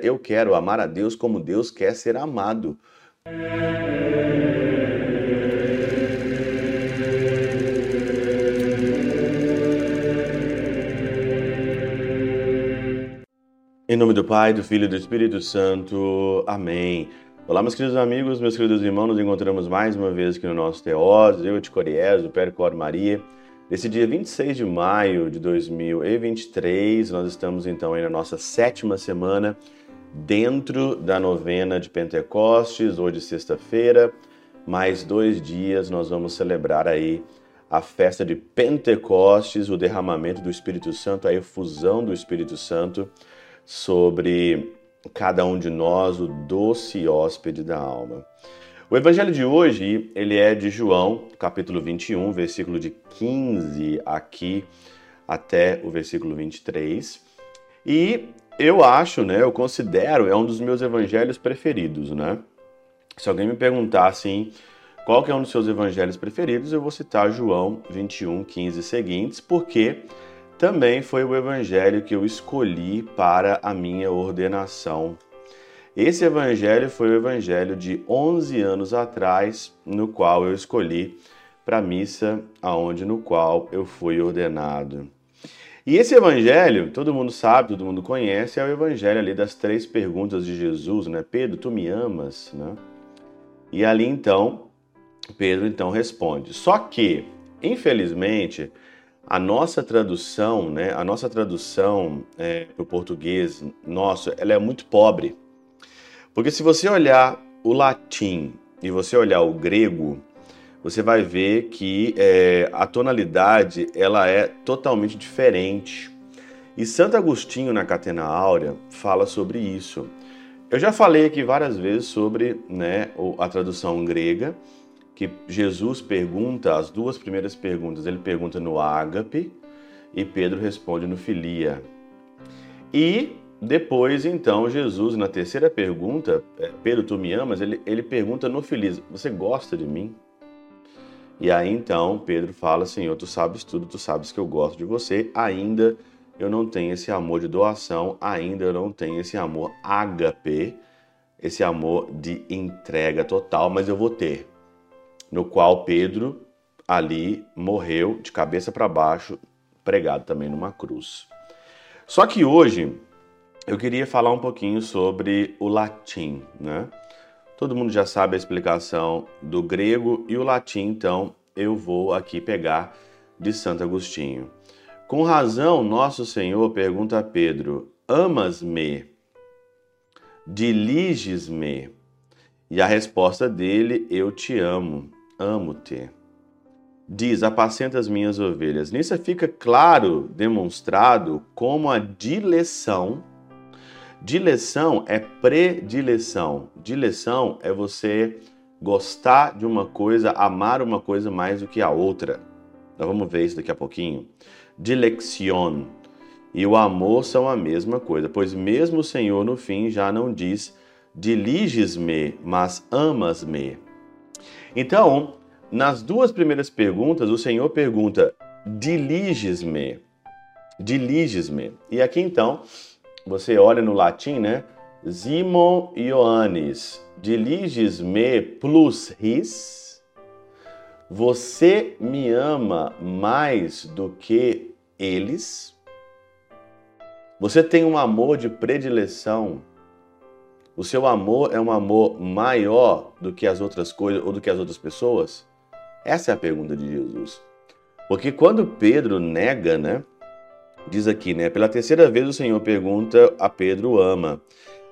Eu quero amar a Deus como Deus quer ser amado. Em nome do Pai, do Filho e do Espírito Santo. Amém. Olá, meus queridos amigos, meus queridos irmãos, nos encontramos mais uma vez aqui no nosso Teós, eu, de Coriés, o Percor Maria. Nesse dia 26 de maio de 2023, nós estamos então aí na nossa sétima semana dentro da novena de Pentecostes, hoje sexta-feira, mais dois dias nós vamos celebrar aí a festa de Pentecostes, o derramamento do Espírito Santo, a efusão do Espírito Santo sobre cada um de nós, o doce hóspede da alma. O evangelho de hoje, ele é de João, capítulo 21, versículo de 15 aqui até o versículo 23. E eu acho, né, eu considero, é um dos meus evangelhos preferidos, né? Se alguém me perguntar assim, qual que é um dos seus evangelhos preferidos, eu vou citar João 21, 15 seguintes, porque também foi o evangelho que eu escolhi para a minha ordenação. Esse evangelho foi o evangelho de 11 anos atrás, no qual eu escolhi para a missa aonde no qual eu fui ordenado. E esse evangelho, todo mundo sabe, todo mundo conhece, é o evangelho ali das três perguntas de Jesus, né? Pedro, tu me amas, né? E ali então, Pedro então responde. Só que, infelizmente, a nossa tradução, né, a nossa tradução é, para o português nosso, ela é muito pobre. Porque se você olhar o latim e você olhar o grego, você vai ver que é, a tonalidade ela é totalmente diferente. E Santo Agostinho na Catena Áurea fala sobre isso. Eu já falei aqui várias vezes sobre né, a tradução grega que Jesus pergunta as duas primeiras perguntas. Ele pergunta no ágape e Pedro responde no filia. E depois, então, Jesus, na terceira pergunta, é, Pedro, tu me amas? Ele, ele pergunta no filis, você gosta de mim? E aí, então, Pedro fala, Senhor, tu sabes tudo, tu sabes que eu gosto de você, ainda eu não tenho esse amor de doação, ainda eu não tenho esse amor ágape, esse amor de entrega total, mas eu vou ter no qual Pedro ali morreu de cabeça para baixo, pregado também numa cruz. Só que hoje eu queria falar um pouquinho sobre o latim, né? Todo mundo já sabe a explicação do grego e o latim, então eu vou aqui pegar de Santo Agostinho. Com razão, nosso Senhor pergunta a Pedro: Amas-me? Diliges-me? E a resposta dele: Eu te amo amo-te. Diz: Apacenta as minhas ovelhas. Nisso fica claro, demonstrado, como a dileção. Dileção é predileção. Dileção é você gostar de uma coisa, amar uma coisa mais do que a outra. Nós vamos ver isso daqui a pouquinho. Dilection e o amor são a mesma coisa, pois mesmo o Senhor no fim já não diz diliges-me, mas amas-me. Então, nas duas primeiras perguntas, o Senhor pergunta: diliges-me, diliges-me. E aqui então, você olha no latim, né? Simon Ioannis, diliges-me plus ris. Você me ama mais do que eles? Você tem um amor de predileção o seu amor é um amor maior do que as outras coisas ou do que as outras pessoas? Essa é a pergunta de Jesus. Porque quando Pedro nega, né? Diz aqui, né? Pela terceira vez o Senhor pergunta a Pedro ama.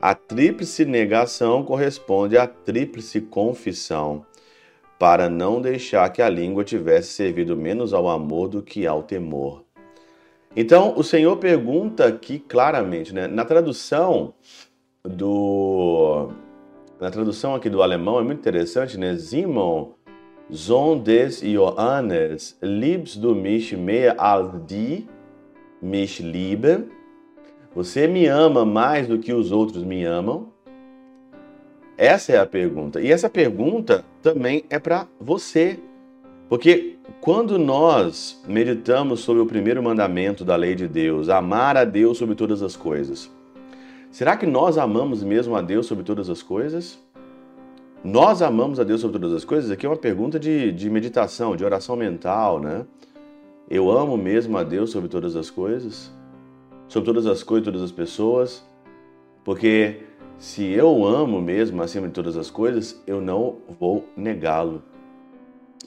A tríplice negação corresponde à tríplice confissão, para não deixar que a língua tivesse servido menos ao amor do que ao temor. Então, o Senhor pergunta aqui claramente, né? Na tradução, do na tradução aqui do alemão é muito interessante, né? Simon, Sohn des Johannes, liebst du mich mehr als die mich lieben? Você me ama mais do que os outros me amam? Essa é a pergunta. E essa pergunta também é para você. Porque quando nós meditamos sobre o primeiro mandamento da lei de Deus, amar a Deus sobre todas as coisas, Será que nós amamos mesmo a Deus sobre todas as coisas? Nós amamos a Deus sobre todas as coisas? Aqui é uma pergunta de, de meditação, de oração mental, né? Eu amo mesmo a Deus sobre todas as coisas? Sobre todas as coisas, todas as pessoas? Porque se eu amo mesmo acima de todas as coisas, eu não vou negá-lo.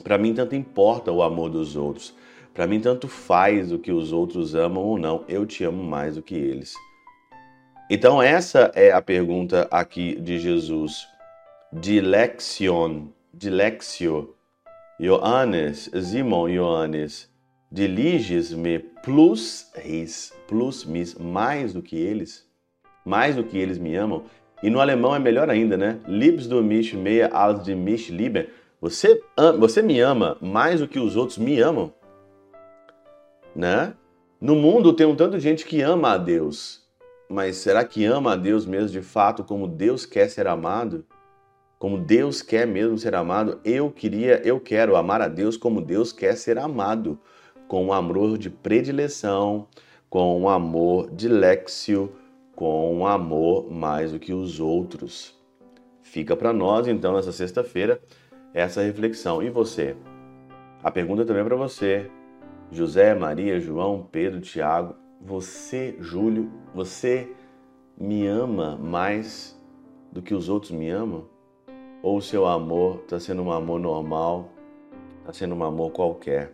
Para mim, tanto importa o amor dos outros. Para mim, tanto faz o que os outros amam ou não. Eu te amo mais do que eles. Então, essa é a pergunta aqui de Jesus. Dilexion, dilexio, Ioannes, Simon Ioannes, diliges-me plus ris, plus mis, mais do que eles, mais do que eles me amam. E no alemão é melhor ainda, né? Liebst du mich mehr als die mich lieben? Você, você me ama mais do que os outros me amam? Né? No mundo tem um tanto de gente que ama a Deus, mas será que ama a Deus mesmo de fato como Deus quer ser amado? Como Deus quer mesmo ser amado? Eu queria, eu quero amar a Deus como Deus quer ser amado, com um amor de predileção, com um amor de lexio, com um amor mais do que os outros. Fica para nós então nessa sexta-feira essa reflexão. E você? A pergunta também é para você. José, Maria, João, Pedro, Tiago, você, Júlio, você me ama mais do que os outros me amam? Ou o seu amor está sendo um amor normal, está sendo um amor qualquer?